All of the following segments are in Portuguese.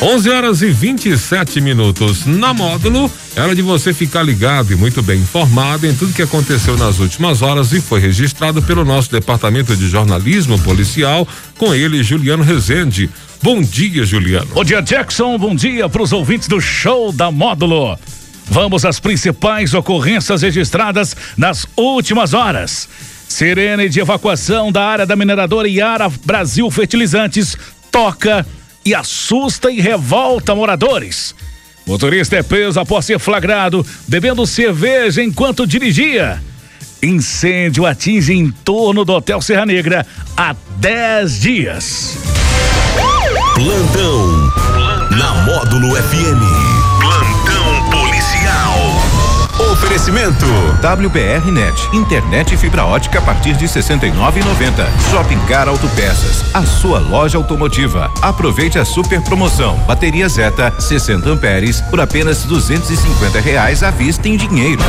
11 horas e 27 minutos. Na módulo, era de você ficar ligado e muito bem informado em tudo que aconteceu nas últimas horas e foi registrado pelo nosso departamento de jornalismo policial, com ele, Juliano Rezende. Bom dia, Juliano. Bom dia, Jackson. Bom dia para os ouvintes do show da módulo. Vamos às principais ocorrências registradas nas últimas horas. Sirene de evacuação da área da mineradora Iara Brasil Fertilizantes toca e assusta e revolta moradores. Motorista é preso após ser flagrado bebendo cerveja enquanto dirigia. Incêndio atinge em torno do Hotel Serra Negra há 10 dias. Plantão na Módulo FM. Oferecimento WBRnet, internet e fibra ótica a partir de 69,90. Shopping Car Autopeças, a sua loja automotiva. Aproveite a super promoção. Bateria Zeta 60 amperes por apenas 250 reais à vista em dinheiro.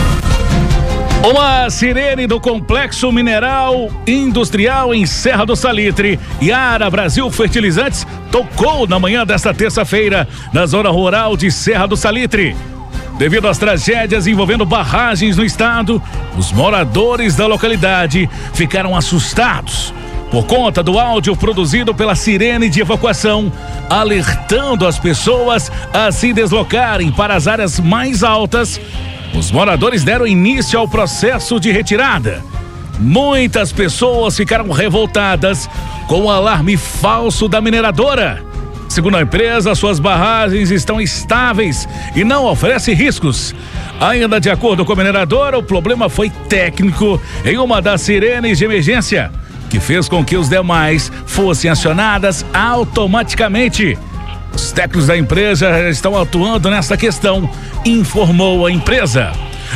Uma sirene do Complexo Mineral Industrial em Serra do Salitre, Yara Brasil Fertilizantes, tocou na manhã desta terça-feira na zona rural de Serra do Salitre. Devido às tragédias envolvendo barragens no estado, os moradores da localidade ficaram assustados por conta do áudio produzido pela sirene de evacuação, alertando as pessoas a se deslocarem para as áreas mais altas. Os moradores deram início ao processo de retirada. Muitas pessoas ficaram revoltadas com o alarme falso da mineradora Segundo a empresa, suas barragens estão estáveis e não oferecem riscos. Ainda de acordo com a mineradora, o problema foi técnico em uma das sirenes de emergência, que fez com que os demais fossem acionadas automaticamente. Os técnicos da empresa estão atuando nessa questão, informou a empresa.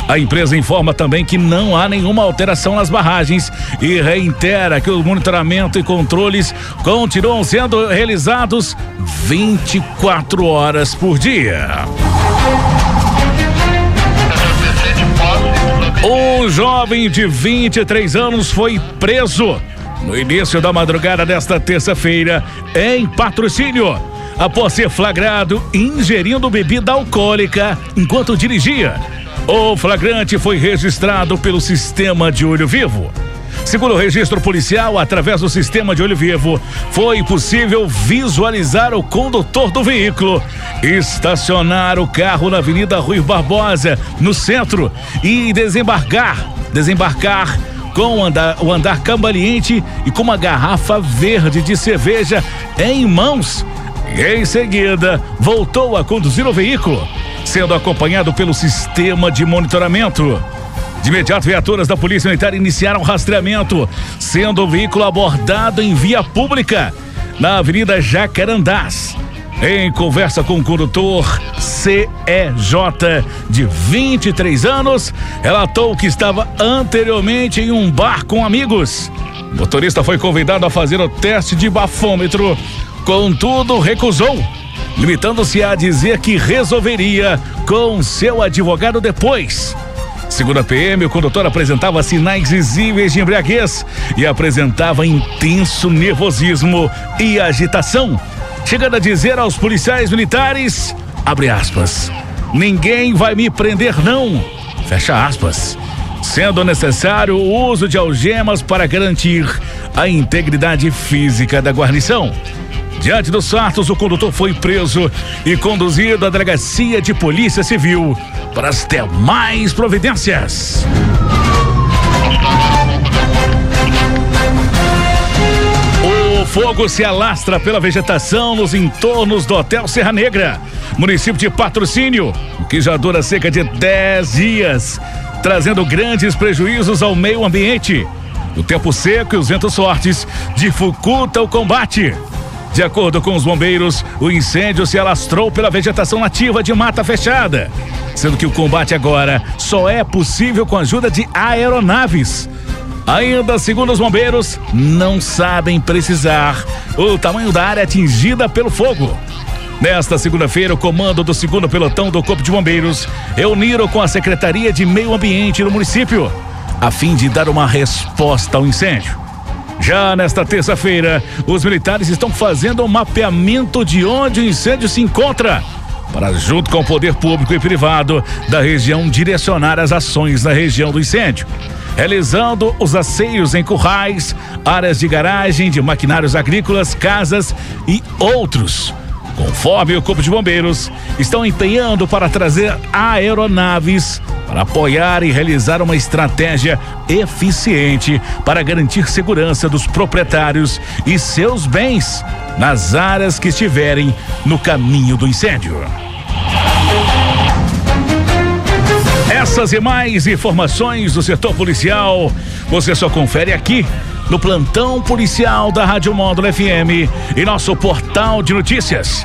A empresa informa também que não há nenhuma alteração nas barragens e reitera que o monitoramento e controles continuam sendo realizados 24 horas por dia. Um jovem de 23 anos foi preso no início da madrugada desta terça-feira em patrocínio após ser flagrado ingerindo bebida alcoólica enquanto dirigia. O flagrante foi registrado pelo sistema de olho vivo. Segundo o registro policial, através do sistema de olho vivo, foi possível visualizar o condutor do veículo estacionar o carro na Avenida Rui Barbosa, no centro, e desembarcar, desembarcar com o andar, o andar cambaleante e com uma garrafa verde de cerveja em mãos. E em seguida, voltou a conduzir o veículo sendo acompanhado pelo sistema de monitoramento. De imediato, viaturas da Polícia Militar iniciaram rastreamento, sendo o veículo abordado em via pública, na Avenida Jacarandás. Em conversa com o condutor CEJ, de 23 anos, relatou que estava anteriormente em um bar com amigos. O motorista foi convidado a fazer o teste de bafômetro, contudo, recusou limitando-se a dizer que resolveria com seu advogado depois. Segundo a PM, o condutor apresentava sinais visíveis de embriaguez e apresentava intenso nervosismo e agitação, chegando a dizer aos policiais militares, abre aspas, ninguém vai me prender não, fecha aspas, sendo necessário o uso de algemas para garantir a integridade física da guarnição. Diante dos fatos, o condutor foi preso e conduzido à delegacia de polícia civil para as demais providências. O fogo se alastra pela vegetação nos entornos do Hotel Serra Negra, município de Patrocínio, que já dura cerca de 10 dias, trazendo grandes prejuízos ao meio ambiente. O tempo seco e os ventos fortes dificultam o combate. De acordo com os bombeiros, o incêndio se alastrou pela vegetação nativa de mata fechada, sendo que o combate agora só é possível com a ajuda de aeronaves. Ainda, segundo os bombeiros, não sabem precisar o tamanho da área atingida pelo fogo. Nesta segunda-feira, o comando do segundo pelotão do Corpo de Bombeiros reuniram com a Secretaria de Meio Ambiente do município, a fim de dar uma resposta ao incêndio. Já nesta terça-feira, os militares estão fazendo um mapeamento de onde o incêndio se encontra para, junto com o poder público e privado da região, direcionar as ações na região do incêndio. Realizando os asseios em currais, áreas de garagem, de maquinários agrícolas, casas e outros. Conforme o Corpo de Bombeiros, estão empenhando para trazer aeronaves para apoiar e realizar uma estratégia eficiente para garantir segurança dos proprietários e seus bens nas áreas que estiverem no caminho do incêndio. Essas e mais informações do setor policial você só confere aqui no plantão policial da Rádio Módulo FM e nosso portal de notícias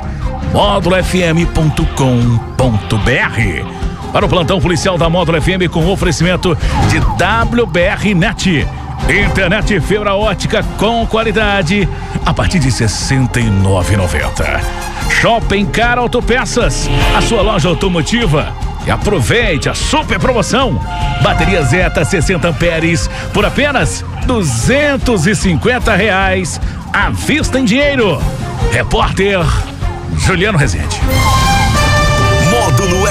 módulofm.com.br. Para o plantão policial da Módulo FM com oferecimento de WBR Net. Internet fibra ótica com qualidade a partir de R$ 69,90. Shopping Car Autopeças, a sua loja automotiva. E aproveite a super promoção. Bateria Zeta 60 amperes por apenas 250 reais à vista em dinheiro. Repórter Juliano Rezende.